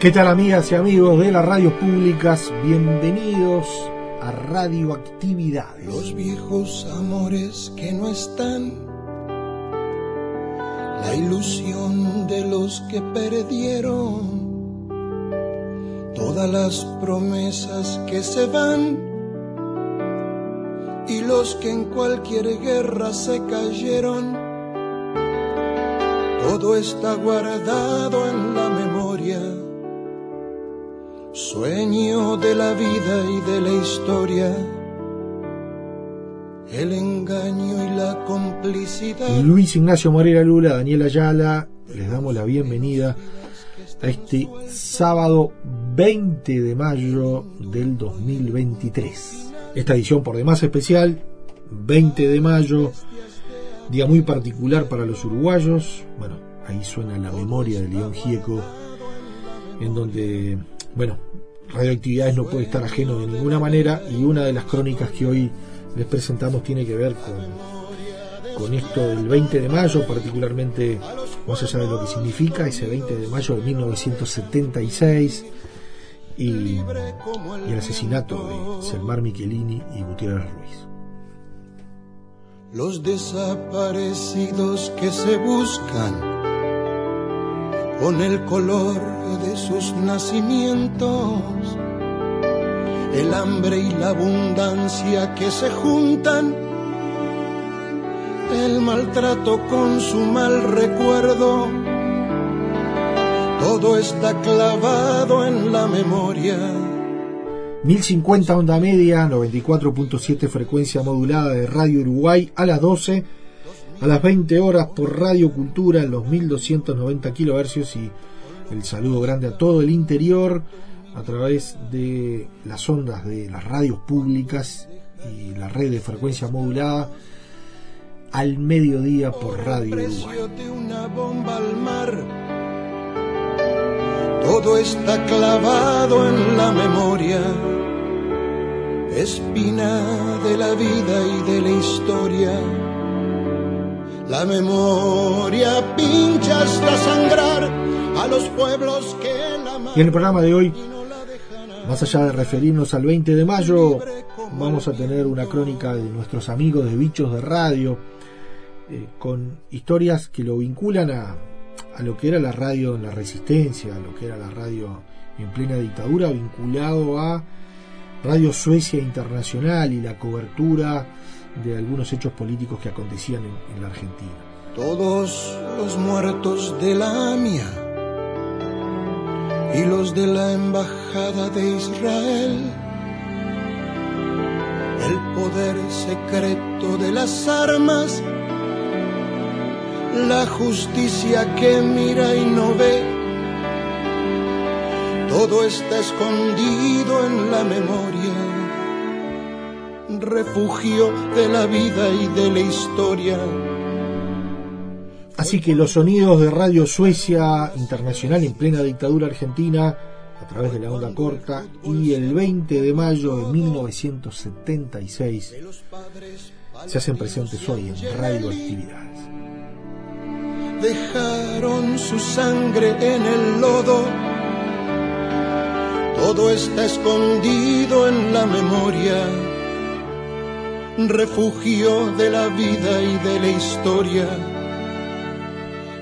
¿Qué tal amigas y amigos de las radios públicas? Bienvenidos a Radioactividades. Los viejos amores que no están, la ilusión de los que perdieron, todas las promesas que se van y los que en cualquier guerra se cayeron. Todo está guardado en la memoria Sueño de la vida y de la historia, el engaño y la complicidad. Luis Ignacio Moreira Lula, Daniel Ayala, les damos la bienvenida a este sábado 20 de mayo del 2023. Esta edición por demás especial, 20 de mayo, día muy particular para los uruguayos. Bueno, ahí suena la memoria de León Gieco, en donde bueno, radioactividades no puede estar ajeno de ninguna manera y una de las crónicas que hoy les presentamos tiene que ver con, con esto del 20 de mayo, particularmente más allá de lo que significa ese 20 de mayo de 1976 y, y el asesinato de Selmar Michelini y Gutiérrez Ruiz. Los desaparecidos que se buscan con el color de sus nacimientos, el hambre y la abundancia que se juntan, el maltrato con su mal recuerdo, todo está clavado en la memoria. 1050 onda media, 94.7 frecuencia modulada de Radio Uruguay a las 12 a las 20 horas por Radio Cultura en los 1290 kilohercios y el saludo grande a todo el interior a través de las ondas de las radios públicas y la red de frecuencia modulada al mediodía por Radio Uruguay. una bomba al mar. Todo está clavado en la memoria, espina de la vida y de la historia la memoria pincha hasta sangrar a los pueblos que la Y en el programa de hoy, más allá de referirnos al 20 de mayo, vamos a tener una crónica de nuestros amigos de Bichos de Radio, eh, con historias que lo vinculan a, a lo que era la radio en la resistencia, a lo que era la radio en plena dictadura, vinculado a Radio Suecia Internacional y la cobertura de algunos hechos políticos que acontecían en, la Argentina. Todos los muertos de la AMIA y los de la Embajada de Israel, el poder secreto de las armas, la justicia que mira y no ve, todo está escondido en la memoria refugio de la vida y de la historia. Así que los sonidos de Radio Suecia Internacional en plena dictadura argentina, a través de la onda corta, y el 20 de mayo de 1976 se hacen presentes hoy en Radio Actividades. dejaron su sangre en el lodo. Todo está escondido en la memoria, refugio de la vida y de la historia.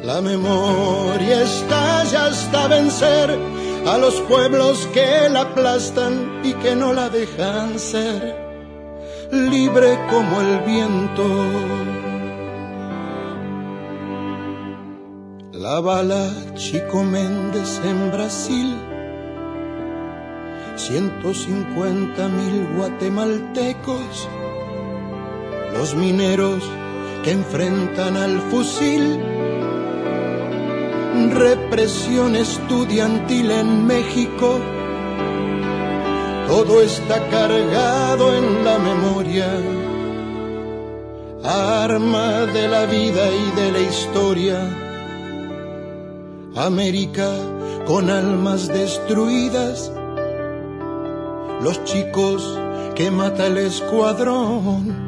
La memoria estalla hasta vencer a los pueblos que la aplastan y que no la dejan ser libre como el viento. La bala Chico Méndez en Brasil, 150 mil guatemaltecos, los mineros que enfrentan al fusil, represión estudiantil en México, todo está cargado en la memoria, arma de la vida y de la historia. América con almas destruidas, los chicos que mata el escuadrón,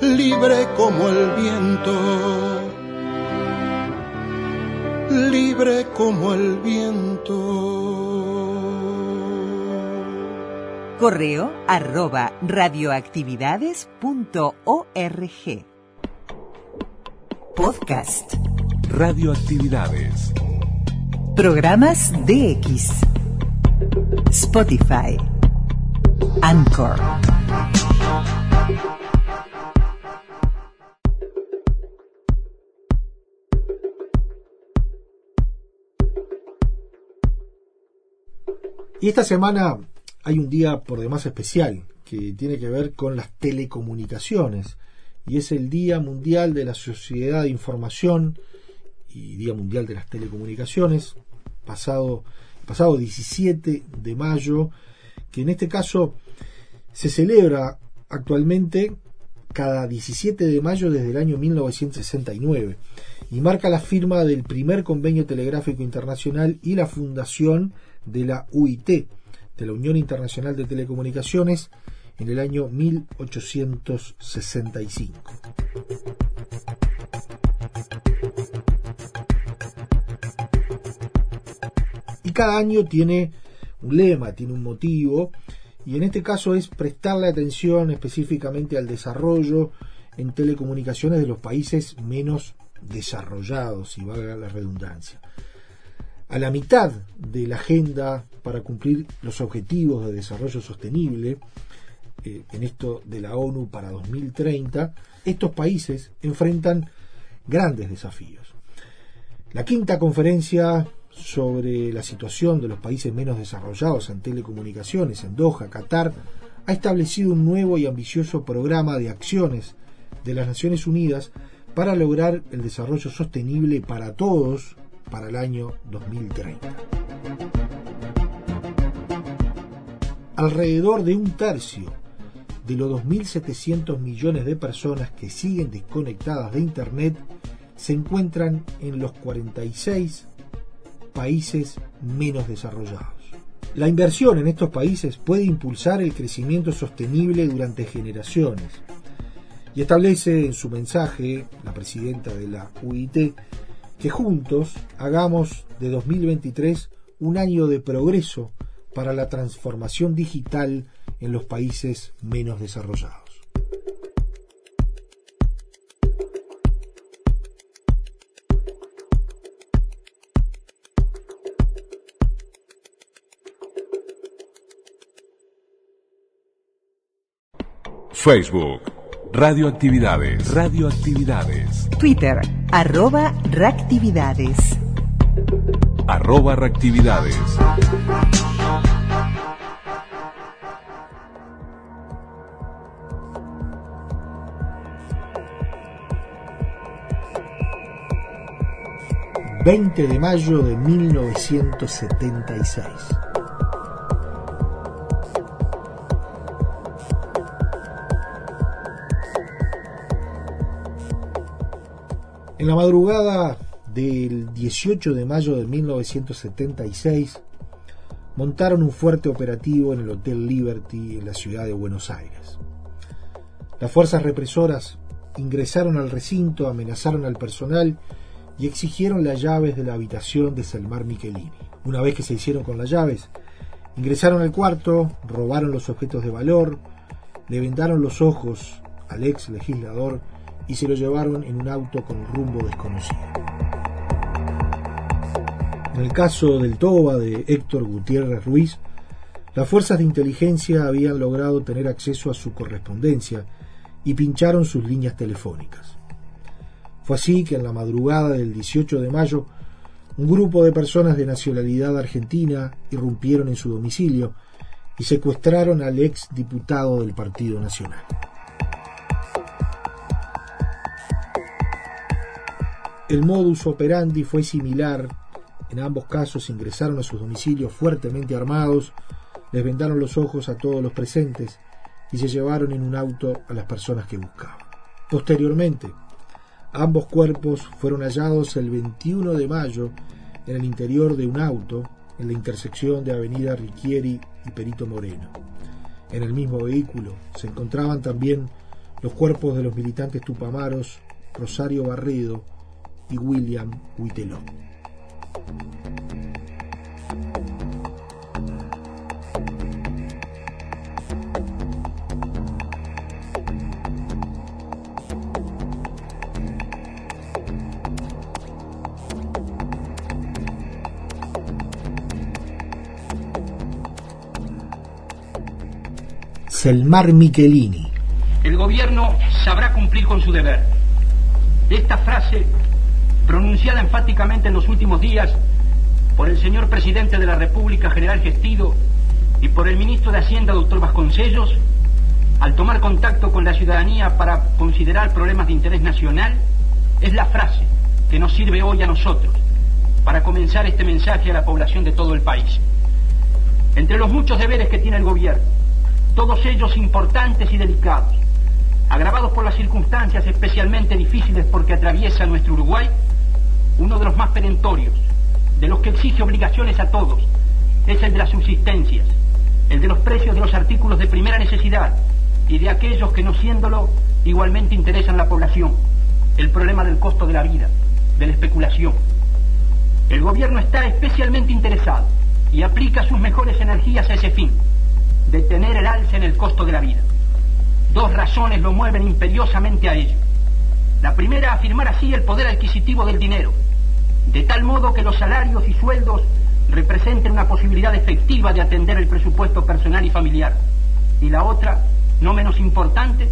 libre como el viento, libre como el viento. Correo arroba radioactividades.org. Podcast. Radioactividades. Programas DX. Spotify. Anchor. Y esta semana hay un día por demás especial que tiene que ver con las telecomunicaciones. Y es el Día Mundial de la Sociedad de Información y Día Mundial de las Telecomunicaciones, pasado, pasado 17 de mayo, que en este caso se celebra actualmente cada 17 de mayo desde el año 1969 y marca la firma del primer convenio telegráfico internacional y la fundación de la UIT, de la Unión Internacional de Telecomunicaciones, en el año 1865. cada año tiene un lema, tiene un motivo, y en este caso es prestarle atención específicamente al desarrollo en telecomunicaciones de los países menos desarrollados, si valga la redundancia. A la mitad de la agenda para cumplir los objetivos de desarrollo sostenible, eh, en esto de la ONU para 2030, estos países enfrentan grandes desafíos. La quinta conferencia sobre la situación de los países menos desarrollados en telecomunicaciones en Doha, Qatar, ha establecido un nuevo y ambicioso programa de acciones de las Naciones Unidas para lograr el desarrollo sostenible para todos para el año 2030. Alrededor de un tercio de los 2.700 millones de personas que siguen desconectadas de Internet se encuentran en los 46 países menos desarrollados. La inversión en estos países puede impulsar el crecimiento sostenible durante generaciones. Y establece en su mensaje la presidenta de la UIT que juntos hagamos de 2023 un año de progreso para la transformación digital en los países menos desarrollados. Facebook. Radioactividades. Radioactividades. Twitter. Arroba reactividades. Arroba reactividades. 20 de mayo de 1976. En la madrugada del 18 de mayo de 1976 montaron un fuerte operativo en el Hotel Liberty en la ciudad de Buenos Aires. Las fuerzas represoras ingresaron al recinto, amenazaron al personal y exigieron las llaves de la habitación de Selmar Michelini. Una vez que se hicieron con las llaves, ingresaron al cuarto, robaron los objetos de valor, le vendaron los ojos al ex legislador y se lo llevaron en un auto con rumbo desconocido. En el caso del Toba de Héctor Gutiérrez Ruiz, las fuerzas de inteligencia habían logrado tener acceso a su correspondencia y pincharon sus líneas telefónicas. Fue así que en la madrugada del 18 de mayo, un grupo de personas de nacionalidad argentina irrumpieron en su domicilio y secuestraron al ex diputado del Partido Nacional. El modus operandi fue similar. En ambos casos ingresaron a sus domicilios fuertemente armados, les vendaron los ojos a todos los presentes y se llevaron en un auto a las personas que buscaban. Posteriormente, ambos cuerpos fueron hallados el 21 de mayo en el interior de un auto en la intersección de Avenida Riquieri y Perito Moreno. En el mismo vehículo se encontraban también los cuerpos de los militantes tupamaros Rosario Barredo y William Huiteló. Selmar Michelini. El gobierno sabrá cumplir con su deber. Esta frase pronunciada enfáticamente en los últimos días por el señor presidente de la República, general Gestido, y por el ministro de Hacienda, doctor Vasconcellos, al tomar contacto con la ciudadanía para considerar problemas de interés nacional, es la frase que nos sirve hoy a nosotros para comenzar este mensaje a la población de todo el país. Entre los muchos deberes que tiene el gobierno, todos ellos importantes y delicados, agravados por las circunstancias especialmente difíciles porque atraviesa nuestro Uruguay, uno de los más perentorios, de los que exige obligaciones a todos, es el de las subsistencias, el de los precios de los artículos de primera necesidad y de aquellos que no siéndolo igualmente interesan a la población, el problema del costo de la vida, de la especulación. El gobierno está especialmente interesado y aplica sus mejores energías a ese fin, detener el alza en el costo de la vida. Dos razones lo mueven imperiosamente a ello. La primera, afirmar así el poder adquisitivo del dinero, de tal modo que los salarios y sueldos representen una posibilidad efectiva de atender el presupuesto personal y familiar. Y la otra, no menos importante,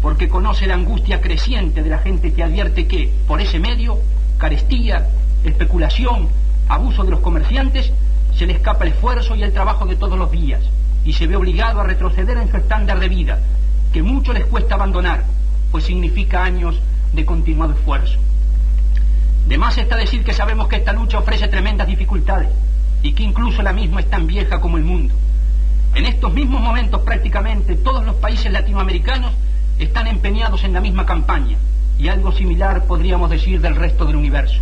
porque conoce la angustia creciente de la gente que advierte que, por ese medio, carestía, especulación, abuso de los comerciantes, se le escapa el esfuerzo y el trabajo de todos los días y se ve obligado a retroceder en su estándar de vida, que mucho les cuesta abandonar, pues significa años de continuado esfuerzo. De más está decir que sabemos que esta lucha ofrece tremendas dificultades y que incluso la misma es tan vieja como el mundo. En estos mismos momentos prácticamente todos los países latinoamericanos están empeñados en la misma campaña y algo similar podríamos decir del resto del universo.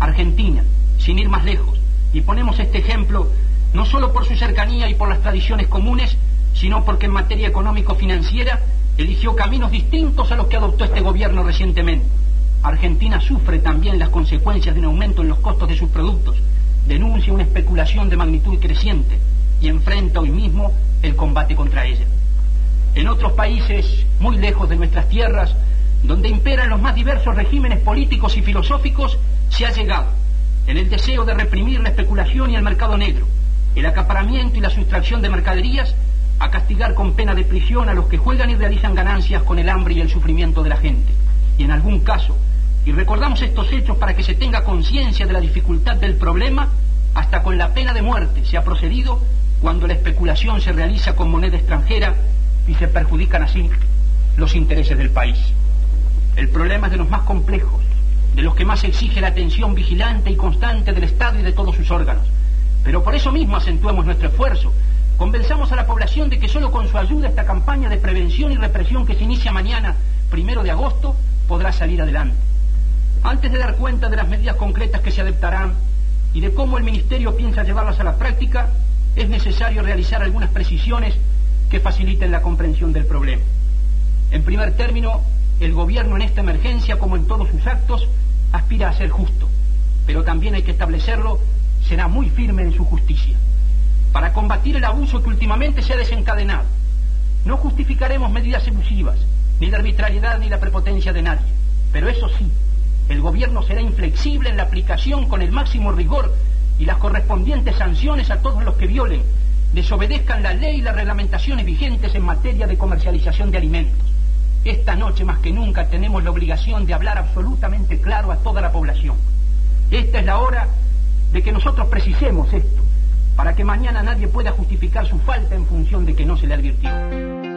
Argentina, sin ir más lejos, y ponemos este ejemplo no solo por su cercanía y por las tradiciones comunes, sino porque en materia económico-financiera eligió caminos distintos a los que adoptó este gobierno recientemente. Argentina sufre también las consecuencias de un aumento en los costos de sus productos, denuncia una especulación de magnitud creciente y enfrenta hoy mismo el combate contra ella. En otros países muy lejos de nuestras tierras, donde imperan los más diversos regímenes políticos y filosóficos, se ha llegado, en el deseo de reprimir la especulación y el mercado negro, el acaparamiento y la sustracción de mercaderías, a castigar con pena de prisión a los que juegan y realizan ganancias con el hambre y el sufrimiento de la gente. Y en algún caso, y recordamos estos hechos para que se tenga conciencia de la dificultad del problema, hasta con la pena de muerte se ha procedido cuando la especulación se realiza con moneda extranjera y se perjudican así los intereses del país. El problema es de los más complejos de los que más exige la atención vigilante y constante del Estado y de todos sus órganos. Pero por eso mismo acentuamos nuestro esfuerzo. Convenzamos a la población de que solo con su ayuda esta campaña de prevención y represión que se inicia mañana, primero de agosto, podrá salir adelante. Antes de dar cuenta de las medidas concretas que se adoptarán y de cómo el Ministerio piensa llevarlas a la práctica, es necesario realizar algunas precisiones que faciliten la comprensión del problema. En primer término, el Gobierno en esta emergencia, como en todos sus actos, aspira a ser justo, pero también hay que establecerlo, será muy firme en su justicia. Para combatir el abuso que últimamente se ha desencadenado, no justificaremos medidas abusivas, ni la arbitrariedad ni la prepotencia de nadie, pero eso sí, el Gobierno será inflexible en la aplicación con el máximo rigor y las correspondientes sanciones a todos los que violen, desobedezcan la ley y las reglamentaciones vigentes en materia de comercialización de alimentos. Esta noche más que nunca tenemos la obligación de hablar absolutamente claro a toda la población. Esta es la hora de que nosotros precisemos esto, para que mañana nadie pueda justificar su falta en función de que no se le advirtió.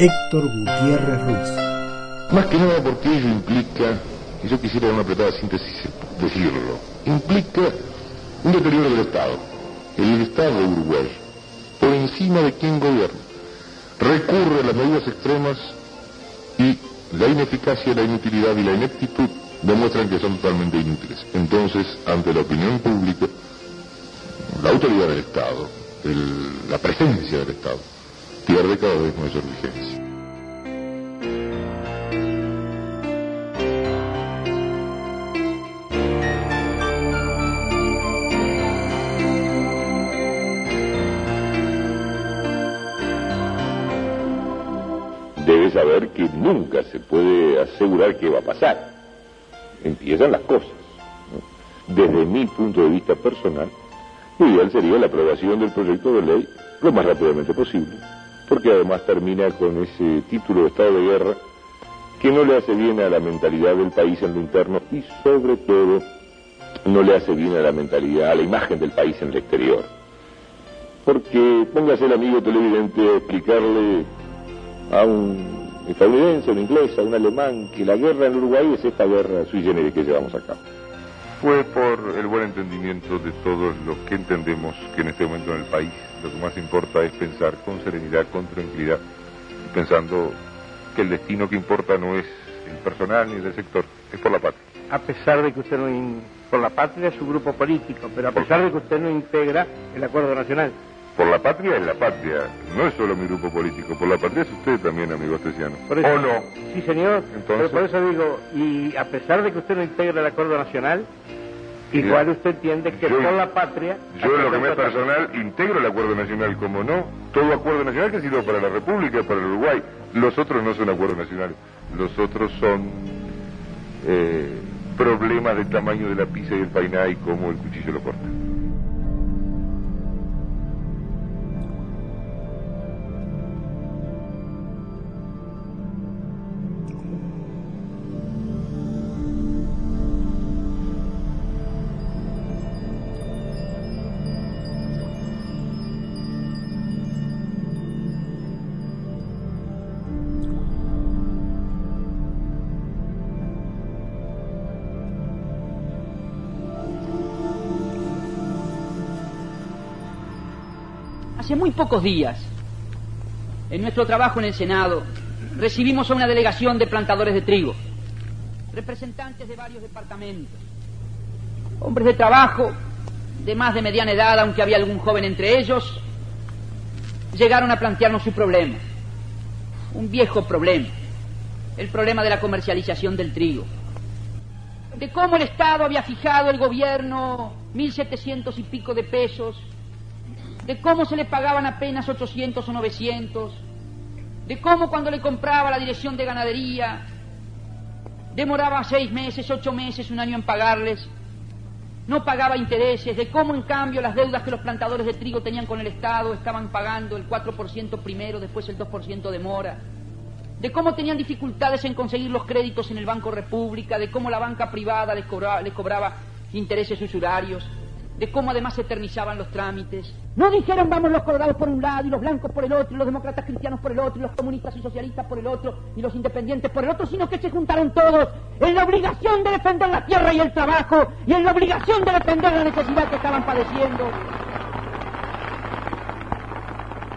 Héctor Gutiérrez Ruiz. Más que nada porque ello implica, y yo quisiera en una apretada síntesis decirlo, implica un deterioro del Estado. El Estado de Uruguay, por encima de quien gobierna, recurre a las medidas extremas y la ineficacia, la inutilidad y la ineptitud demuestran que son totalmente inútiles. Entonces, ante la opinión pública, la autoridad del Estado, la presencia del Estado, pierde cada vez mayor vigencia. debe saber que nunca se puede asegurar qué va a pasar. Empiezan las cosas. Desde mi punto de vista personal, lo ideal sería la aprobación del proyecto de ley lo más rápidamente posible, porque además termina con ese título de estado de guerra que no le hace bien a la mentalidad del país en lo interno y sobre todo no le hace bien a la mentalidad, a la imagen del país en el exterior. Porque póngase el amigo televidente a explicarle a un estadounidense, a un inglés, a un alemán, que la guerra en Uruguay es esta guerra sui generis que llevamos a cabo. Fue por el buen entendimiento de todos los que entendemos que en este momento en el país lo que más importa es pensar con serenidad, con tranquilidad, pensando que el destino que importa no es el personal ni el del sector, es por la patria. a pesar de que usted no in- por la patria es su grupo político, pero a pesar de que usted no integra el acuerdo nacional. Por la patria es la patria, no es solo mi grupo político, por la patria es usted también, amigo Astesiano. Eso- ¿O no? Sí, señor. Entonces- Pero por eso digo, y a pesar de que usted no integra el acuerdo nacional, igual Mira, usted entiende que yo- por la patria. Yo en lo que me es personal integro el acuerdo nacional, como no. Todo acuerdo nacional que ha sido para la República, para el Uruguay. Los otros no son acuerdos nacionales. Los otros son eh, problemas del tamaño de la pizza y el painá y cómo el cuchillo lo corta. Pocos días, en nuestro trabajo en el Senado, recibimos a una delegación de plantadores de trigo, representantes de varios departamentos, hombres de trabajo de más de mediana edad, aunque había algún joven entre ellos, llegaron a plantearnos su problema, un viejo problema, el problema de la comercialización del trigo, de cómo el Estado había fijado el gobierno mil setecientos y pico de pesos de cómo se le pagaban apenas 800 o 900, de cómo cuando le compraba la dirección de ganadería demoraba seis meses, ocho meses, un año en pagarles, no pagaba intereses, de cómo en cambio las deudas que los plantadores de trigo tenían con el Estado estaban pagando el 4% primero, después el 2% de mora, de cómo tenían dificultades en conseguir los créditos en el Banco República, de cómo la banca privada les cobraba, les cobraba intereses usurarios, de cómo además se eternizaban los trámites. No dijeron vamos los colorados por un lado y los blancos por el otro, y los demócratas cristianos por el otro, y los comunistas y socialistas por el otro, y los independientes por el otro, sino que se juntaron todos en la obligación de defender la tierra y el trabajo, y en la obligación de defender la necesidad que estaban padeciendo.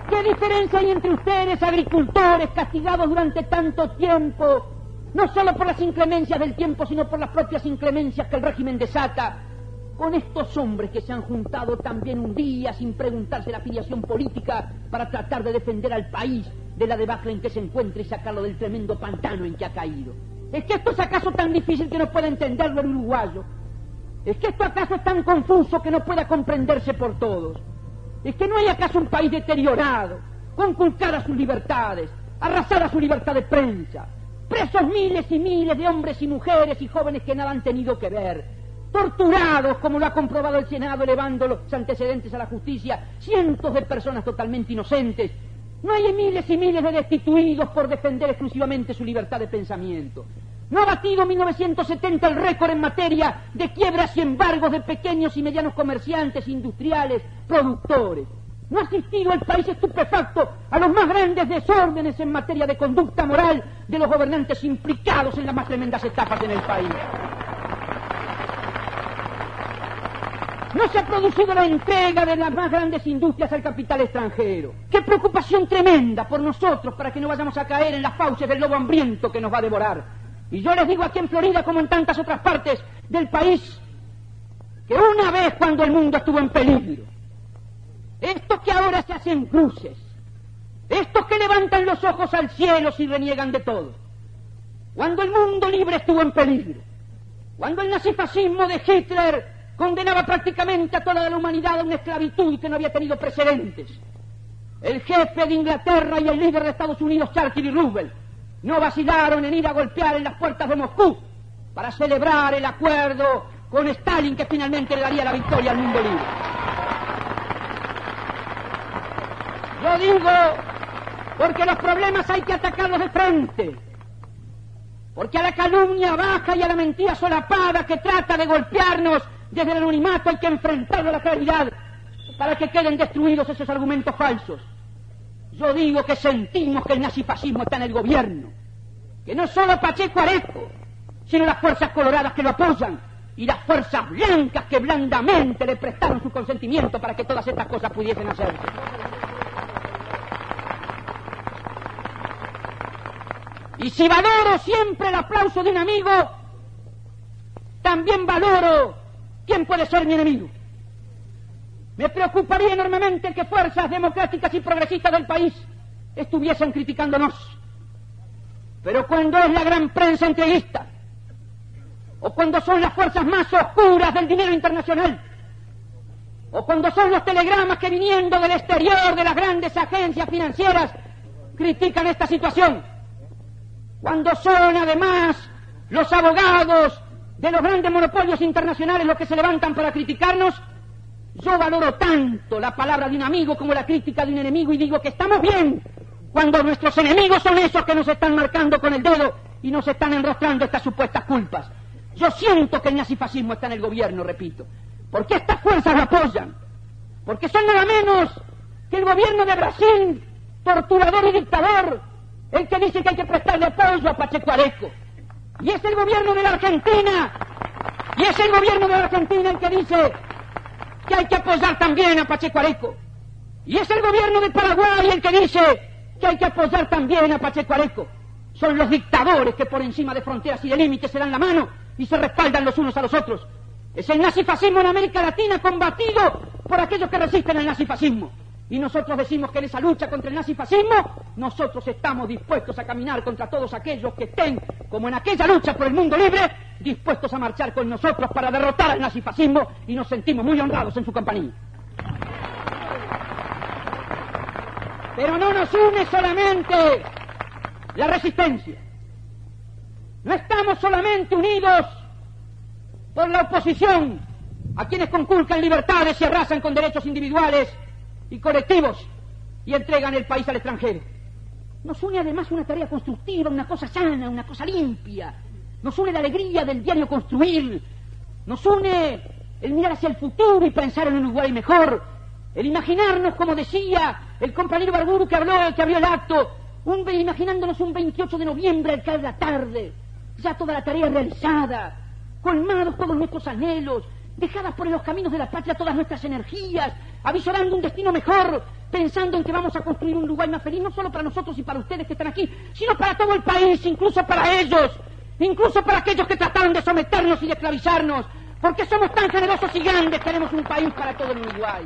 ¿Qué diferencia hay entre ustedes, agricultores, castigados durante tanto tiempo, no solo por las inclemencias del tiempo, sino por las propias inclemencias que el régimen desata, con estos hombres que se han juntado también un día sin preguntarse la afiliación política para tratar de defender al país de la debacle en que se encuentra y sacarlo del tremendo pantano en que ha caído. ¿Es que esto es acaso tan difícil que no pueda entenderlo el uruguayo? ¿Es que esto acaso es tan confuso que no pueda comprenderse por todos? ¿Es que no hay acaso un país deteriorado, conculcar sus libertades, arrasar a su libertad de prensa, presos miles y miles de hombres y mujeres y jóvenes que nada han tenido que ver, torturados, como lo ha comprobado el Senado, elevando los antecedentes a la justicia, cientos de personas totalmente inocentes. No hay miles y miles de destituidos por defender exclusivamente su libertad de pensamiento. No ha batido 1970 el récord en materia de quiebras y embargos de pequeños y medianos comerciantes, industriales, productores. No ha asistido el país estupefacto a los más grandes desórdenes en materia de conducta moral de los gobernantes implicados en las más tremendas etapas en el país. No se ha producido la entrega de las más grandes industrias al capital extranjero. Qué preocupación tremenda por nosotros para que no vayamos a caer en las fauces del lobo hambriento que nos va a devorar. Y yo les digo aquí en Florida, como en tantas otras partes del país, que una vez cuando el mundo estuvo en peligro, estos que ahora se hacen cruces, estos que levantan los ojos al cielo y reniegan de todo, cuando el mundo libre estuvo en peligro, cuando el nazifascismo de Hitler condenaba prácticamente a toda la humanidad a una esclavitud que no había tenido precedentes. El jefe de Inglaterra y el líder de Estados Unidos, Churchill y Roosevelt, no vacilaron en ir a golpear en las puertas de Moscú para celebrar el acuerdo con Stalin que finalmente le daría la victoria al mundo libre. Yo digo, porque los problemas hay que atacarlos de frente. Porque a la calumnia baja y a la mentira solapada que trata de golpearnos desde el anonimato hay que enfrentarlo a la claridad para que queden destruidos esos argumentos falsos. Yo digo que sentimos que el nazifascismo está en el gobierno, que no solo Pacheco Areco, sino las fuerzas coloradas que lo apoyan y las fuerzas blancas que blandamente le prestaron su consentimiento para que todas estas cosas pudiesen hacerse. Y si valoro siempre el aplauso de un amigo, también valoro ¿Quién puede ser mi enemigo? Me preocuparía enormemente que fuerzas democráticas y progresistas del país estuviesen criticándonos. Pero cuando es la gran prensa entreguista, o cuando son las fuerzas más oscuras del dinero internacional, o cuando son los telegramas que viniendo del exterior de las grandes agencias financieras critican esta situación, cuando son además los abogados de los grandes monopolios internacionales los que se levantan para criticarnos, yo valoro tanto la palabra de un amigo como la crítica de un enemigo y digo que estamos bien cuando nuestros enemigos son esos que nos están marcando con el dedo y nos están enrostrando estas supuestas culpas. Yo siento que el nazifascismo está en el gobierno, repito, porque estas fuerzas lo apoyan, porque son nada menos que el gobierno de Brasil, torturador y dictador, el que dice que hay que prestarle apoyo a Pacheco Areco. Y es el gobierno de la Argentina, y es el gobierno de la Argentina el que dice que hay que apoyar también a Pacheco Areco. Y es el gobierno de Paraguay el que dice que hay que apoyar también a Pacheco Areco. Son los dictadores que por encima de fronteras y de límites se dan la mano y se respaldan los unos a los otros. Es el nazifascismo en América Latina combatido por aquellos que resisten al nazifascismo y nosotros decimos que en esa lucha contra el nazifascismo, nosotros estamos dispuestos a caminar contra todos aquellos que estén, como en aquella lucha por el mundo libre, dispuestos a marchar con nosotros para derrotar al nazifascismo y nos sentimos muy honrados en su compañía. Pero no nos une solamente la resistencia. No estamos solamente unidos por la oposición a quienes conculcan libertades y arrasan con derechos individuales y colectivos y entregan el país al extranjero. Nos une además una tarea constructiva, una cosa sana, una cosa limpia. Nos une la alegría del diario construir. Nos une el mirar hacia el futuro y pensar en un Uruguay mejor. El imaginarnos, como decía el compañero Barburu que habló, que abrió el acto, un, imaginándonos un 28 de noviembre al caer la tarde, ya toda la tarea realizada, colmados todos nuestros anhelos, dejadas por los caminos de la patria todas nuestras energías, avisorando un destino mejor, pensando en que vamos a construir un Uruguay más feliz, no solo para nosotros y para ustedes que están aquí, sino para todo el país, incluso para ellos, incluso para aquellos que trataron de someternos y de esclavizarnos, porque somos tan generosos y grandes, tenemos un país para todo el Uruguay.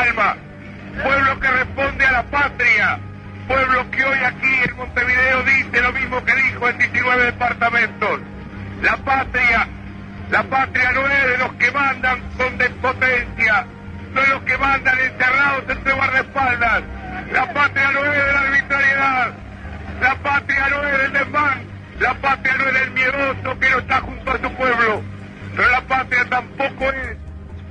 Alma. Pueblo que responde a la patria. Pueblo que hoy aquí en Montevideo dice lo mismo que dijo en 19 departamentos. La patria, la patria no es de los que mandan con despotencia, no es los que mandan encerrados entre guardaespaldas. La patria no es de la arbitrariedad, la patria no es del desmán, la patria no es del miedoso que no está junto a su pueblo, pero la patria tampoco es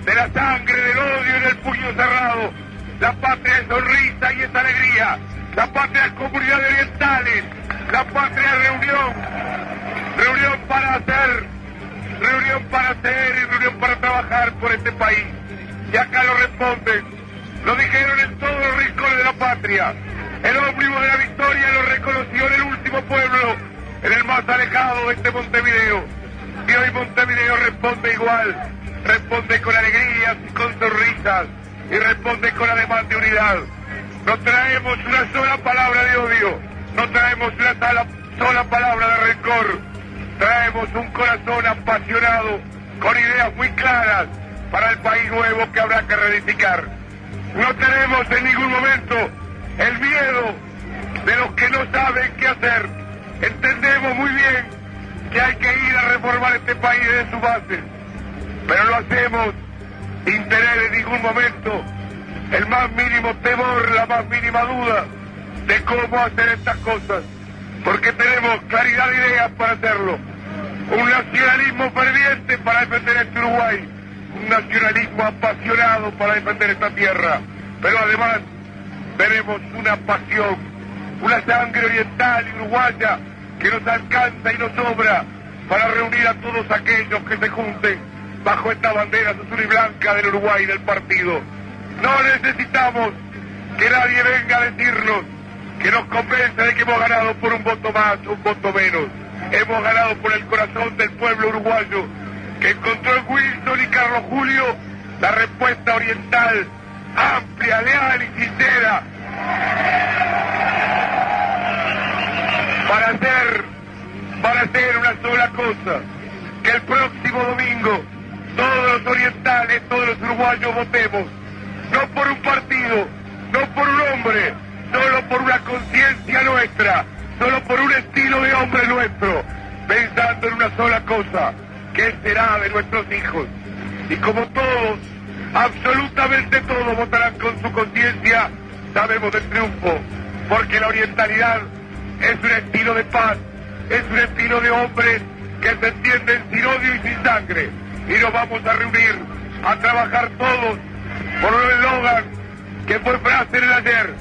de la sangre, del odio y del puño cerrado. La patria es sonrisa y es alegría. La patria es comunidad orientales. La patria es reunión. Reunión para hacer, reunión para hacer y reunión para trabajar por este país. Y acá lo responden. Lo dijeron en todos los rincones de la patria. El ómnibus de la victoria lo reconoció en el último pueblo, en el más alejado de este Montevideo. Y hoy Montevideo responde igual. Responde con alegrías y con sonrisas. Y responde con además de unidad. No traemos una sola palabra de odio. No traemos una sola, palabra de rencor. Traemos un corazón apasionado, con ideas muy claras para el país nuevo que habrá que reedificar. No tenemos en ningún momento el miedo de los que no saben qué hacer. Entendemos muy bien que hay que ir a reformar este país desde su base, pero lo hacemos sin tener en ningún momento. El más mínimo temor, la más mínima duda de cómo hacer estas cosas, porque tenemos claridad de ideas para hacerlo. Un nacionalismo ferviente para defender este Uruguay, un nacionalismo apasionado para defender esta tierra, pero además tenemos una pasión, una sangre oriental y uruguaya que nos alcanza y nos sobra para reunir a todos aquellos que se junten bajo esta bandera azul y blanca del Uruguay del partido. No necesitamos que nadie venga a decirnos que nos convence de que hemos ganado por un voto más un voto menos. Hemos ganado por el corazón del pueblo uruguayo que encontró en Wilson y Carlos Julio la respuesta oriental amplia, leal y sincera para hacer, para hacer una sola cosa, que el próximo domingo todos los orientales, todos los uruguayos votemos, no por un partido, no por un hombre, solo por una conciencia nuestra, solo por un estilo de hombre nuestro, pensando en una sola cosa, que será de nuestros hijos. Y como todos, absolutamente todos votarán con su conciencia, sabemos del triunfo, porque la orientalidad es un estilo de paz, es un estilo de hombres que se entienden sin odio y sin sangre. Y nos vamos a reunir a trabajar todos por un eslogan que fue frase en el ayer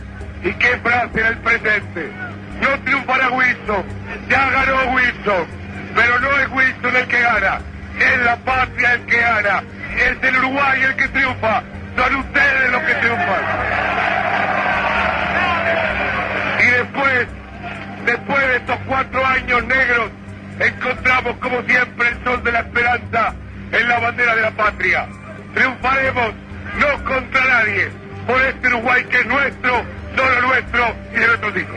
y que es frase en el presente. No triunfará Wilson, ya ganó Wilson, pero no es Wilson el que gana, es la patria el que gana, es el Uruguay el que triunfa, son ustedes los que triunfan. Y después, después de estos cuatro años negros, encontramos como siempre el sol de la esperanza en la bandera de la patria. Triunfaremos no contra nadie, por este Uruguay que es nuestro, solo nuestro y de nuestros hijos.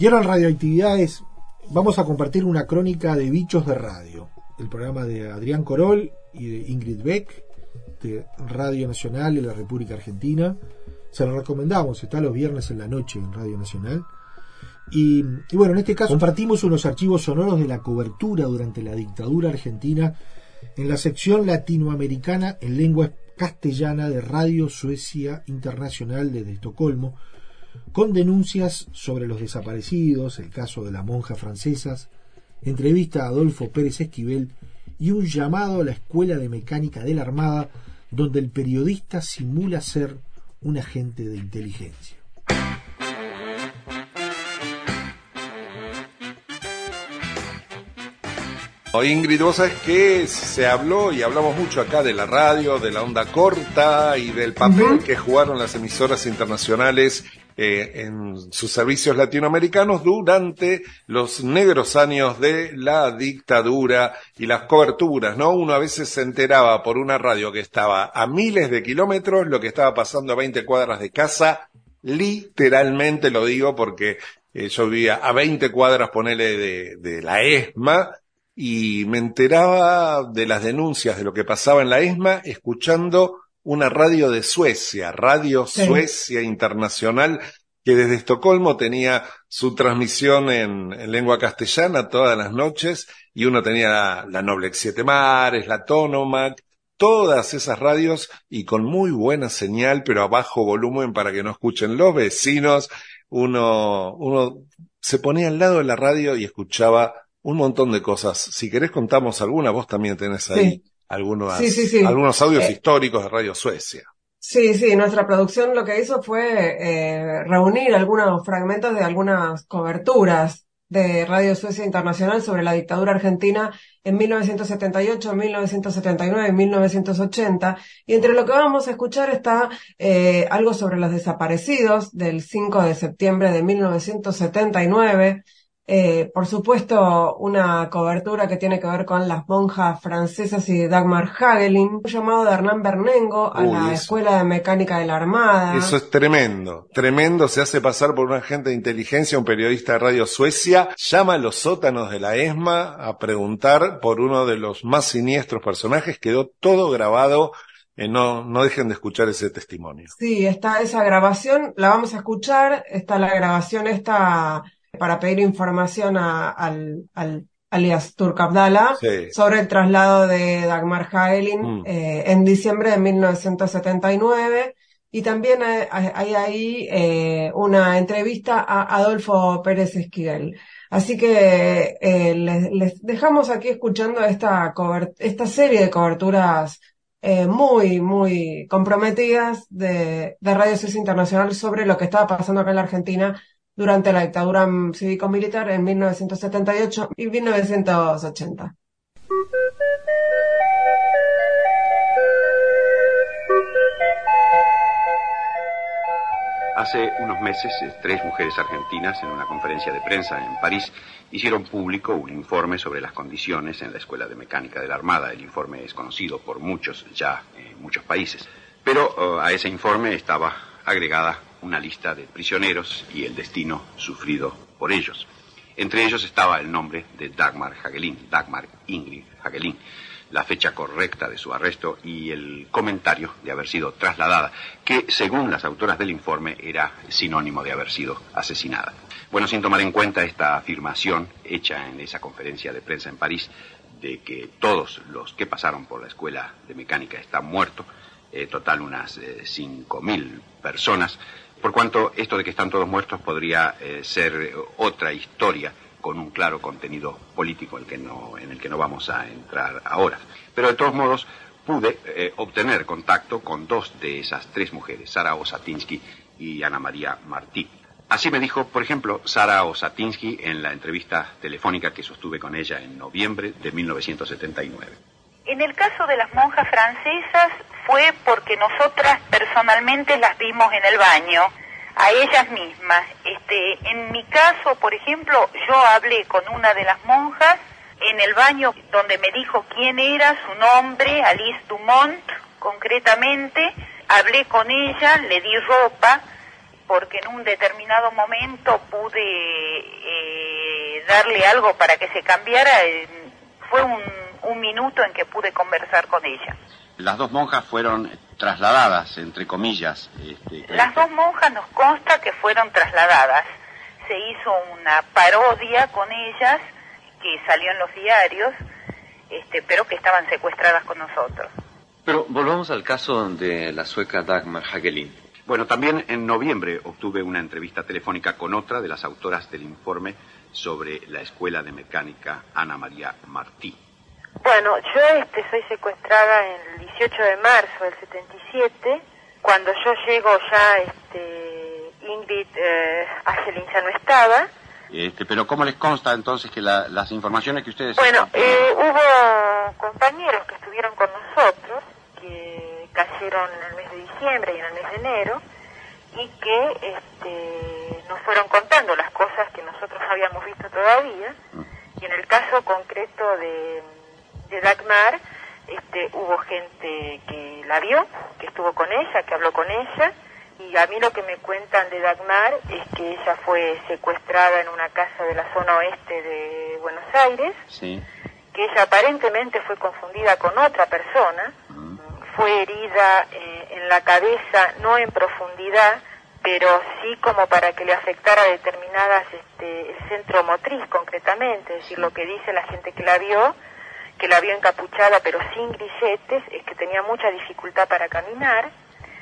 Y ahora en Radioactividades vamos a compartir una crónica de Bichos de Radio, el programa de Adrián Corol y de Ingrid Beck de Radio Nacional de la República Argentina. Se lo recomendamos, está los viernes en la noche en Radio Nacional. Y, y bueno, en este caso compartimos unos archivos sonoros de la cobertura durante la dictadura argentina en la sección latinoamericana en lengua castellana de Radio Suecia Internacional desde Estocolmo, con denuncias sobre los desaparecidos, el caso de las monjas francesas, entrevista a Adolfo Pérez Esquivel y un llamado a la Escuela de Mecánica de la Armada, donde el periodista simula ser un agente de inteligencia. Ingrid, vos sabés que se habló y hablamos mucho acá de la radio, de la onda corta y del papel que jugaron las emisoras internacionales eh, en sus servicios latinoamericanos durante los negros años de la dictadura y las coberturas, ¿no? Uno a veces se enteraba por una radio que estaba a miles de kilómetros lo que estaba pasando a 20 cuadras de casa, literalmente lo digo porque eh, yo vivía a 20 cuadras, ponele, de, de la ESMA, y me enteraba de las denuncias de lo que pasaba en la ESMA escuchando una radio de Suecia, Radio Sí. Suecia Internacional, que desde Estocolmo tenía su transmisión en, en lengua castellana todas las noches, y uno tenía la, la Noblex Siete Mares, la Tonomac, todas esas radios y con muy buena señal, pero a bajo volumen para que no escuchen los vecinos. Uno, uno se ponía al lado de la radio y escuchaba un montón de cosas. Si querés contamos alguna, vos también tenés ahí Sí. Algunos, Sí, sí, sí. algunos audios Eh, históricos de Radio Suecia. Sí, sí, nuestra producción lo que hizo fue eh, reunir algunos fragmentos de algunas coberturas de Radio Suecia Internacional sobre la dictadura argentina en 1978, 1979 y 1980. Y entre lo que vamos a escuchar está eh, algo sobre los desaparecidos del 5 de septiembre de 1979. Eh, por supuesto, una cobertura que tiene que ver con las monjas francesas y Dagmar Hagelin, un llamado de Hernán Bernengo a Uy, la eso. Escuela de Mecánica de la Armada. Eso es tremendo, tremendo, se hace pasar por un agente de inteligencia, un periodista de Radio Suecia, llama a los sótanos de la ESMA a preguntar por uno de los más siniestros personajes, quedó todo grabado, eh, no, no dejen de escuchar ese testimonio. Sí, está esa grabación, la vamos a escuchar, está la grabación esta para pedir información a- al, al alias Turk Abdala Sí. sobre el traslado de Dagmar Hagelin Mm. eh, en diciembre de 1979 y también hay, ahí eh, una entrevista a Adolfo Pérez Esquivel. Así que eh, les, les dejamos aquí escuchando esta, esta serie de coberturas eh, muy, muy comprometidas de, de Radio Suecia Internacional sobre lo que estaba pasando acá en la Argentina durante la dictadura cívico-militar en 1978 y 1980. Hace unos meses, eh, tres mujeres argentinas, en una conferencia de prensa en París, hicieron público un informe sobre las condiciones en la Escuela de Mecánica de la Armada. El informe es conocido por muchos ya en muchos países. Pero eh, a ese informe estaba agregada una lista de prisioneros y el destino sufrido por ellos. Entre ellos estaba el nombre de Dagmar Hagelin, Dagmar Ingrid Hagelin, la fecha correcta de su arresto y el comentario de haber sido trasladada, que según las autoras del informe era sinónimo de haber sido asesinada. Bueno, sin tomar en cuenta esta afirmación hecha en esa conferencia de prensa en París, de que todos los que pasaron por la escuela de mecánica están muertos, eh, total unas eh, 5.000 personas, por cuanto esto de que están todos muertos podría eh, ser otra historia con un claro contenido político el que no- en el que no vamos a entrar ahora. Pero de todos modos, pude eh, obtener contacto con dos de esas tres mujeres, Sara Osatinsky y Ana María Martí. Así me dijo, por ejemplo, Sara Osatinsky en la entrevista telefónica que sostuve con ella en noviembre de 1979. En el caso de las monjas francesas fue porque nosotras personalmente las vimos en el baño, a ellas mismas. Este, en mi caso, por ejemplo, yo hablé con una de las monjas en el baño donde me dijo quién era, su nombre, Alice Dumont, concretamente. Hablé con ella, le di ropa, porque en un determinado momento pude eh, darle algo para que se cambiara. Fue un, un minuto en que pude conversar con ella. Las dos monjas fueron trasladadas, entre comillas. Este, Las dos monjas nos consta que fueron trasladadas. Se hizo una parodia con ellas que salió en los diarios, este, pero que estaban secuestradas con nosotros. Pero volvamos al caso de la sueca Dagmar Hagelin. Bueno, también en noviembre obtuve una entrevista telefónica con otra de las autoras del informe sobre la Escuela de Mecánica Ana María Martí. Bueno, yo este, soy secuestrada el 18 de marzo del 77. Cuando yo llego ya, este, Ingrid eh, Angelin ya no estaba. Este, pero ¿cómo les consta entonces que la- las informaciones que ustedes... Bueno, eh, hubo compañeros que estuvieron con nosotros, que cayeron en el mes de diciembre y en el mes de enero, y que este, nos fueron contando las cosas que nosotros no habíamos visto todavía. Y en el caso concreto de, de Dagmar, este, hubo gente que la vio, que estuvo con ella, que habló con ella, y a mí lo que me cuentan de Dagmar es que ella fue secuestrada en una casa de la zona oeste de Buenos Aires, Sí. que ella aparentemente fue confundida con otra persona, fue herida eh, en la cabeza, no en profundidad, pero sí como para que le afectara determinadas, este, el centro motriz concretamente, es decir, lo que dice la gente que la vio, que la vio encapuchada pero sin grilletes, es que tenía mucha dificultad para caminar,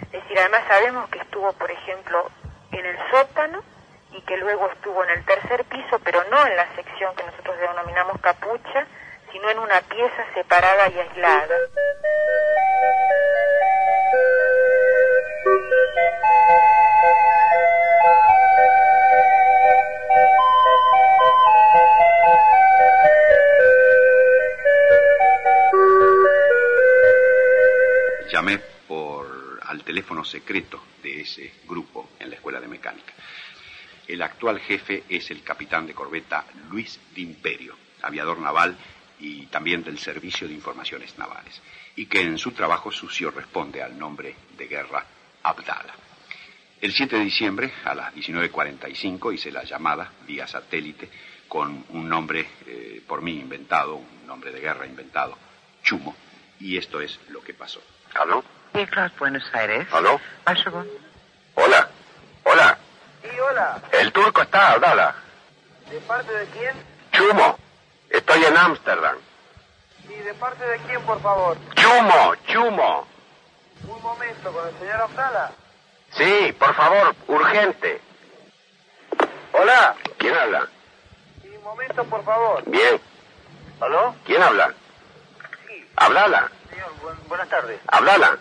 es decir, además sabemos que estuvo, por ejemplo, en el sótano y que luego estuvo en el tercer piso, pero no en la sección que nosotros denominamos capucha, sino en una pieza separada y aislada. Teléfono secreto de ese grupo en la Escuela de Mecánica. El actual jefe es el capitán de corbeta Luis de Imperio, aviador naval y también del Servicio de Informaciones Navales, y que en su trabajo sucio responde al nombre de guerra Abdala. El 7 de diciembre, a las 19.45, hice la llamada vía satélite con un nombre eh, por mí inventado, un nombre de guerra inventado, Chumo, y esto es lo que pasó. ¿Aló? Aircraft Buenos Aires. ¿Aló? Al segundo. Hola. Hola. Sí, hola. El turco está, Abdala. ¿De parte de quién? Chumo. Estoy en Ámsterdam. Sí, ¿de parte de quién, por favor? Chumo, Chumo. Un momento, con el señor Abdala. Sí, por favor, urgente. Hola. ¿Quién habla? Sí, un momento, por favor. Bien. ¿Aló? ¿Quién habla? Hablala. Señor, buen- buenas tardes. Hablala.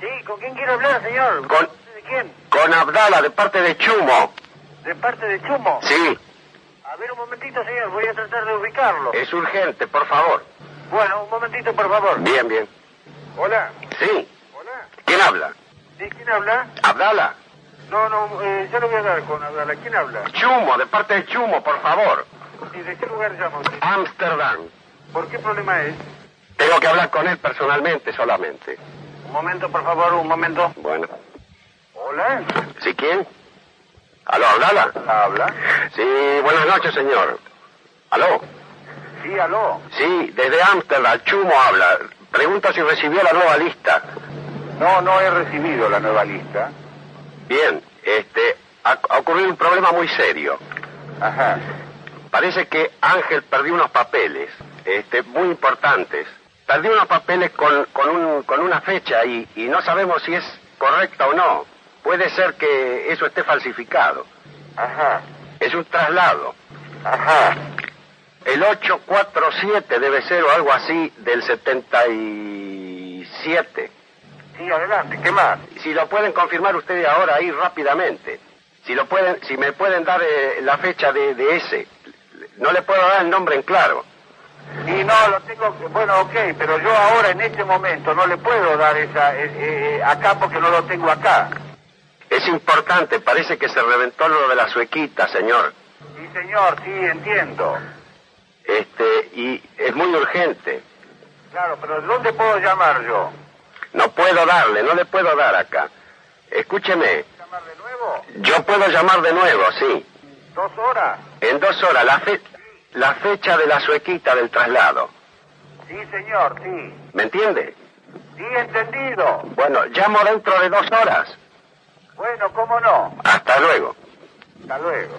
Sí, ¿con quién quiero hablar, señor? Con- ¿De quién? Con Abdala, de parte de Chumo. ¿De parte de Chumo? Sí, A ver, un momentito, señor, voy a tratar de ubicarlo. es urgente, por favor. Bueno, un momentito, por favor. Bien, bien. Hola. Sí. Hola. ¿Quién habla? ¿Sí, quién habla? Abdala. No, no, eh, yo no voy a hablar con Abdala. ¿Quién habla? Chumo, de parte de Chumo, por favor. ¿Y de qué lugar llama usted? Ámsterdam. ¿Por qué problema es? Tengo que hablar con él personalmente solamente. Un momento, por favor, un momento. Bueno. Hola. ¿Sí quién? ¿Aló, Abdala? ¿Habla? Sí, buenas noches, señor. ¿Aló? Sí, aló. Sí, desde Ámsterdam, Chumo habla. Pregunta si recibió la nueva lista. No, no he recibido la nueva lista. Bien, este, ha, ha ocurrido un problema muy serio. Ajá. Parece que Ángel perdió unos papeles, este, muy importantes. Perdió unos papeles con, con, un, con una fecha y, y no sabemos si es correcta o no. Puede ser que eso esté falsificado. Ajá. Es un traslado. Ajá. El 847 debe ser o algo así del 76. siete. Sí, adelante, ¿qué más? Si lo pueden confirmar ustedes ahora ahí rápidamente. Si lo pueden, si me pueden dar eh, la fecha de, de ese. No le puedo dar el nombre en claro. Y no, lo tengo, bueno, ok, pero yo ahora en este momento no le puedo dar esa, eh, eh, acá porque no lo tengo acá. Es importante, parece que se reventó lo de la suequita, señor. Sí, señor, sí, entiendo. Este, y es muy urgente. Claro, pero ¿dónde puedo llamar yo? No puedo darle, no le puedo dar acá. Escúcheme. ¿Llamar de nuevo? Yo puedo llamar de nuevo, sí. ¿Dos horas? En dos horas, la, fe la fecha de la suequita del traslado. Sí, señor, sí. ¿Me entiende? Sí, entendido. Bueno, llamo dentro de dos horas. Bueno, ¿cómo no? Hasta luego. Hasta luego.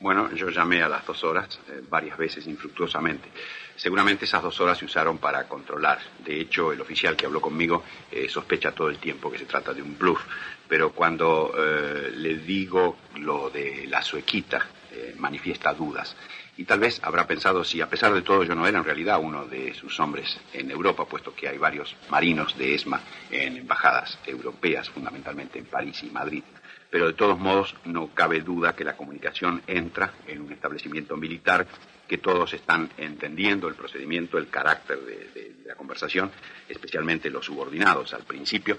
Bueno, yo llamé a las dos horas eh, varias veces infructuosamente. Seguramente esas dos horas se usaron para controlar. De hecho, el oficial que habló conmigo eh, sospecha todo el tiempo que se trata de un bluff. Pero cuando eh, le digo lo de la suequita, eh, manifiesta dudas. Y tal vez habrá pensado si a pesar de todo yo no era en realidad uno de sus hombres en Europa, puesto que hay varios marinos de ESMA en embajadas europeas, fundamentalmente en París y Madrid. Pero de todos modos no cabe duda que la comunicación entra en un establecimiento militar, que todos están entendiendo el procedimiento, el carácter de, de, de la conversación, especialmente los subordinados al principio,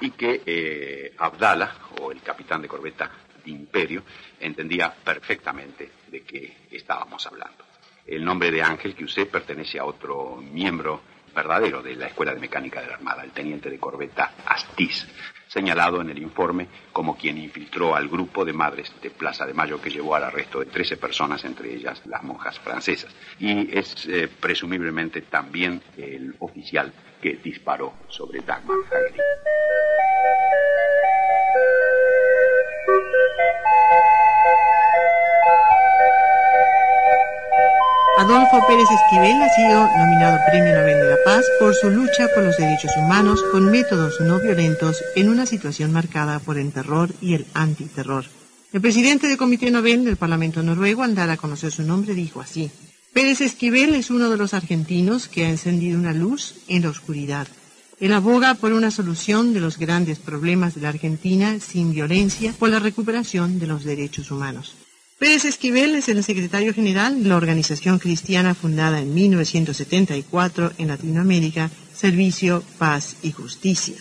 y que eh, Abdala, o el capitán de corbeta Imperio, entendía perfectamente de qué estábamos hablando. El nombre de Ángel que usé pertenece a otro miembro verdadero de la Escuela de Mecánica de la Armada, el teniente de corbeta Astiz, señalado en el informe como quien infiltró al grupo de madres de Plaza de Mayo que llevó al arresto de 13 personas, entre ellas las monjas francesas. Y es eh, presumiblemente también el oficial que disparó sobre Dagmar Hagrid. Adolfo Pérez Esquivel ha sido nominado Premio Nobel de la Paz por su lucha por los derechos humanos con métodos no violentos en una situación marcada por el terror y el antiterror. El presidente del Comité Nobel del Parlamento noruego, al a conocer su nombre, dijo así. Pérez Esquivel es uno de los argentinos que ha encendido una luz en la oscuridad. Él aboga por una solución de los grandes problemas de la Argentina sin violencia por la recuperación de los derechos humanos. Pérez Esquivel es el secretario general de la organización cristiana fundada en 1974 en Latinoamérica, Servicio, Paz y Justicia.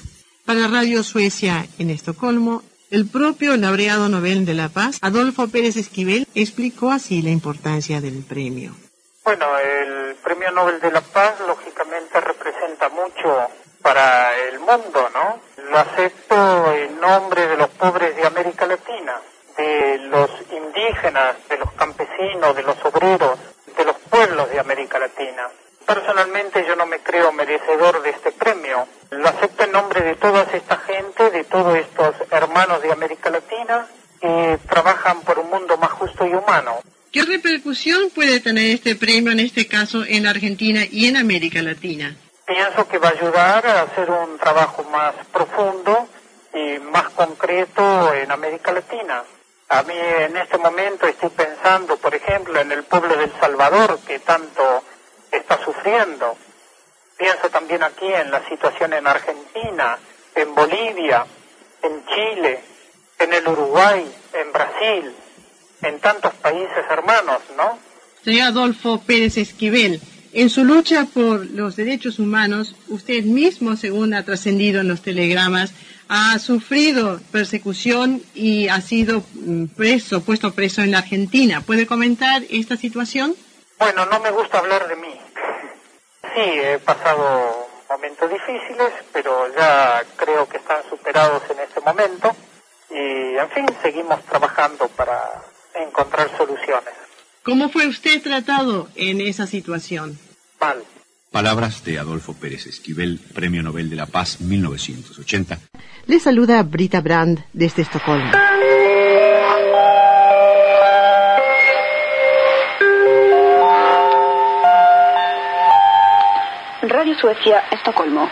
Para Radio Suecia en Estocolmo, el propio laureado Nobel de la Paz, Adolfo Pérez Esquivel, explicó así la importancia del premio. Bueno, el Premio Nobel de la Paz lógicamente representa mucho para el mundo, ¿no? Lo acepto en nombre de los pobres de América Latina, de los indígenas, de los campesinos, de los obreros, de los pueblos de América Latina. Personalmente yo no me creo merecedor de este premio. Lo acepto en nombre de toda esta gente, de todos estos hermanos de América Latina que trabajan por un mundo más justo y humano. ¿Qué repercusión puede tener este premio en este caso en Argentina y en América Latina? Pienso que va a ayudar a hacer un trabajo más profundo y más concreto en América Latina. A mí en este momento estoy pensando, por ejemplo, en el pueblo del Salvador que tanto está sufriendo. Pienso también aquí en la situación en Argentina, en Bolivia, en Chile, en el Uruguay, en Brasil, en tantos países hermanos, ¿no? Señor Adolfo Pérez Esquivel, en su lucha por los derechos humanos, usted mismo, según ha trascendido en los telegramas, ha sufrido persecución y ha sido preso, puesto preso en la Argentina. ¿Puede comentar esta situación? Bueno, no me gusta hablar de mí. Sí, he pasado momentos difíciles, pero ya creo que están superados en este momento. Y, en fin, seguimos trabajando para encontrar soluciones. ¿Cómo fue usted tratado en esa situación? Palabras de Adolfo Pérez Esquivel, Premio Nobel de la Paz 1980. Le saluda Brita Brand desde Estocolmo. Radio Suecia, Estocolmo.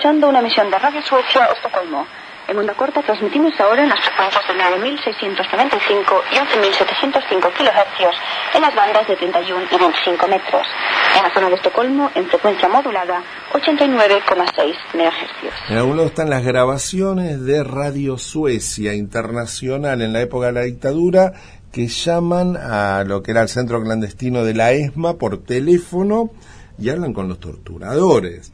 Escuchando una emisión de Radio Suecia Estocolmo. En onda corta transmitimos ahora en las frecuencias de 9.695 y 11.705 kHz en las bandas de 31 y 25 metros. En la zona de Estocolmo, en frecuencia modulada, 89,6 MHz. En algún lado están las grabaciones de Radio Suecia Internacional en la época de la dictadura que llaman a lo que era el centro clandestino de la ESMA por teléfono y hablan con los torturadores.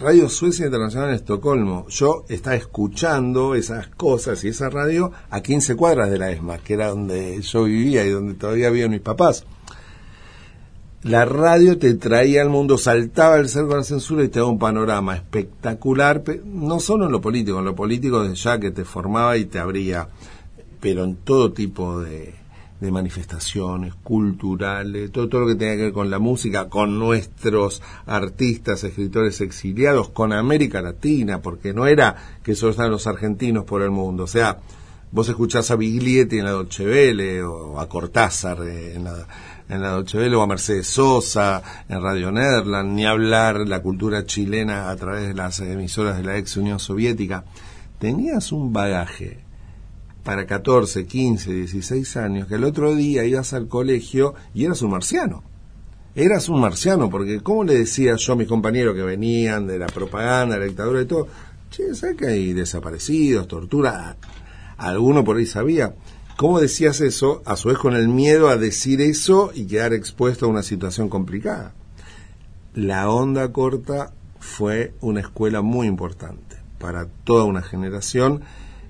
Radio Suecia Internacional en Estocolmo. Yo estaba escuchando esas cosas y esa radio a 15 cuadras de la ESMA, que era donde yo vivía y donde todavía vivían mis papás. La radio te traía al mundo, saltaba el cerco de la censura y te daba un panorama espectacular, no solo en lo político, en lo político desde ya que te formaba y te abría, pero en todo tipo de, de manifestaciones culturales, todo, todo lo que tenga que ver con la música, con nuestros artistas, escritores exiliados, con América Latina, porque no era que solo estaban los argentinos por el mundo. O sea, vos escuchás a Biglietti en la Dolce Vele, o a Cortázar en la, en la Dolce Vele, o a Mercedes Sosa en Radio Nederland, ni hablar la cultura chilena a través de las emisoras de la ex Unión Soviética. Tenías un bagaje para 14, 15, 16 años, que el otro día ibas al colegio y eras un marciano. Eras un marciano, porque ¿cómo le decía yo a mis compañeros que venían de la propaganda, de la dictadura y todo? Che, ¿sabes que hay desaparecidos, tortura? Alguno por ahí sabía. ¿Cómo decías eso? A su vez con el miedo a decir eso y quedar expuesto a una situación complicada. La onda corta fue una escuela muy importante para toda una generación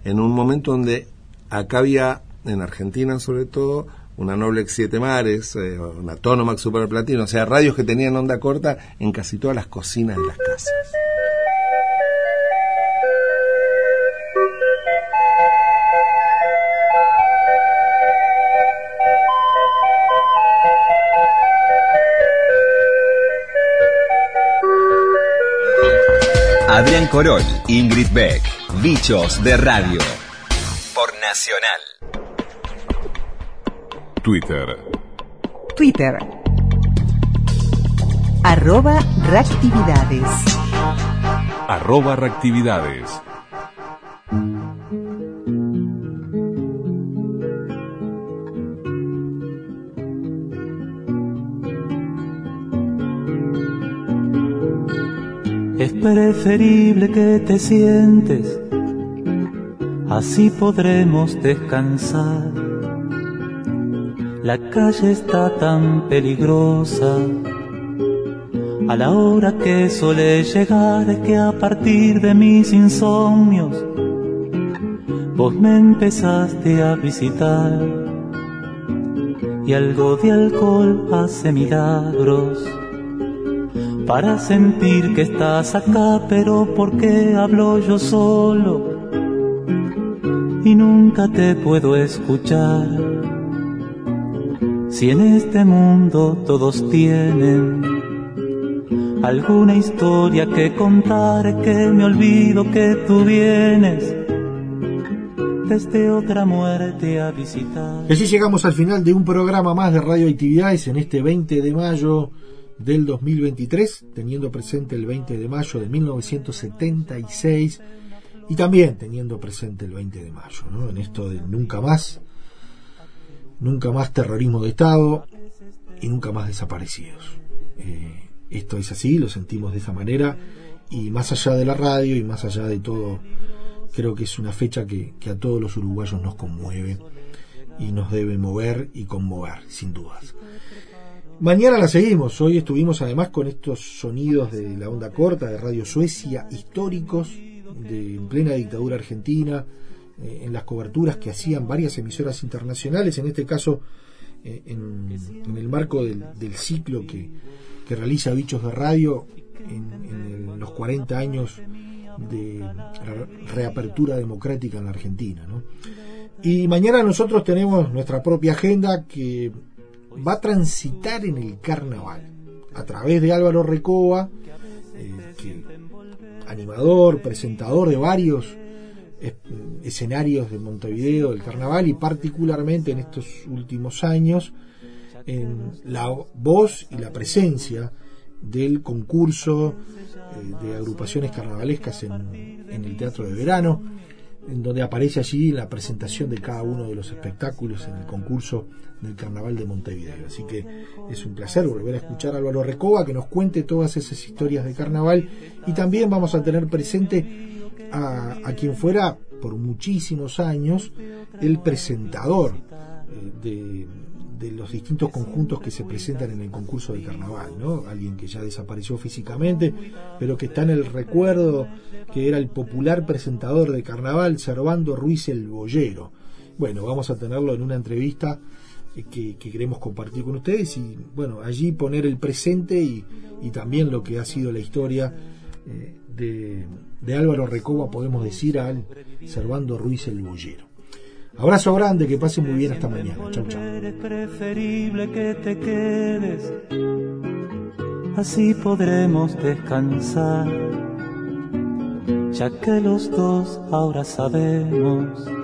en un momento donde Acá había, en Argentina sobre todo, una Noblex Siete Mares, eh, una Tonomax Super Platino, o sea, radios que tenían onda corta en casi todas las cocinas de las casas. Adrián Corol, Ingrid Beck, Bichos de Radio. Nacional. Twitter. Twitter. Arroba reactividades. Arroba reactividades. Es preferible que te sientes así podremos descansar. La calle está tan peligrosa, a la hora que suele llegar que a partir de mis insomnios, vos me empezaste a visitar y algo de alcohol hace milagros para sentir que estás acá, pero ¿por qué hablo yo solo? Y nunca te puedo escuchar. Si en este mundo todos tienen alguna historia que contar, que me olvido que tú vienes desde otra muerte a visitar. Y así llegamos al final de un programa más de radioactividades en este 20 de mayo del 2023, teniendo presente el 20 de mayo de 1976 y también teniendo presente el 20 de mayo, ¿no? en esto de nunca más, nunca más terrorismo de Estado y nunca más desaparecidos. Eh, esto es así, lo sentimos de esa manera y más allá de la radio y más allá de todo, creo que es una fecha que, que a todos los uruguayos nos conmueve y nos debe mover y conmover, sin dudas. Mañana la seguimos. Hoy estuvimos además con estos sonidos de la onda corta de Radio Suecia históricos de, en plena dictadura argentina, eh, en las coberturas que hacían varias emisoras internacionales, en este caso eh, en, el marco del, ciclo que, realiza Bichos de Radio en, los 40 años de reapertura democrática en la Argentina. Y mañana nosotros tenemos nuestra propia agenda que va a transitar en el carnaval a través de Álvaro Recoba, eh, animador, presentador de varios escenarios de Montevideo, del carnaval y particularmente en estos últimos años en la voz y la presencia del concurso eh, de agrupaciones carnavalescas en, en el Teatro de Verano, en donde aparece allí la presentación de cada uno de los espectáculos en el concurso del Carnaval de Montevideo. Así que es un placer volver a escuchar a Álvaro Recoba que nos cuente todas esas historias de carnaval y también vamos a tener presente a, quien fuera por muchísimos años el presentador eh, de, de los distintos conjuntos que se presentan en el concurso de carnaval, ¿no? Alguien que ya desapareció físicamente, pero que está en el recuerdo que era el popular presentador de carnaval, Servando Ruiz el Boyero. Bueno, vamos a tenerlo en una entrevista que, que queremos compartir con ustedes y, bueno, allí poner el presente y, y también lo que ha sido la historia eh, de, de Álvaro Recoba, podemos decir, al Servando Ruiz el Boyero. Abrazo grande, que pase muy bien hasta mañana. Chau, chau. Es preferible que te quedes, así podremos descansar, ya que los dos ahora sabemos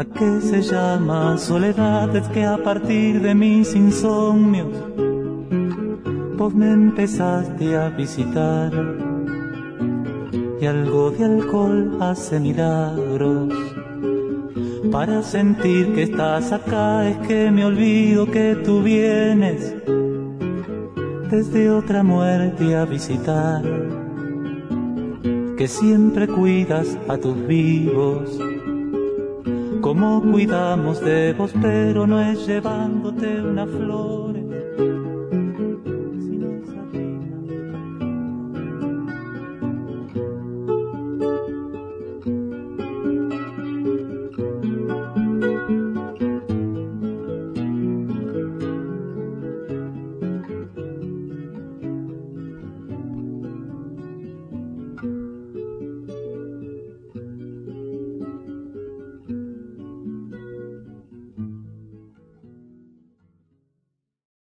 a qué se llama soledad, es que a partir de mis insomnios vos me empezaste a visitar. Y algo de alcohol hace milagros. Para sentir que estás acá es que me olvido que tú vienes desde otra muerte a visitar, que siempre cuidas a tus vivos, como cuidamos de vos, pero no es llevándote unas flores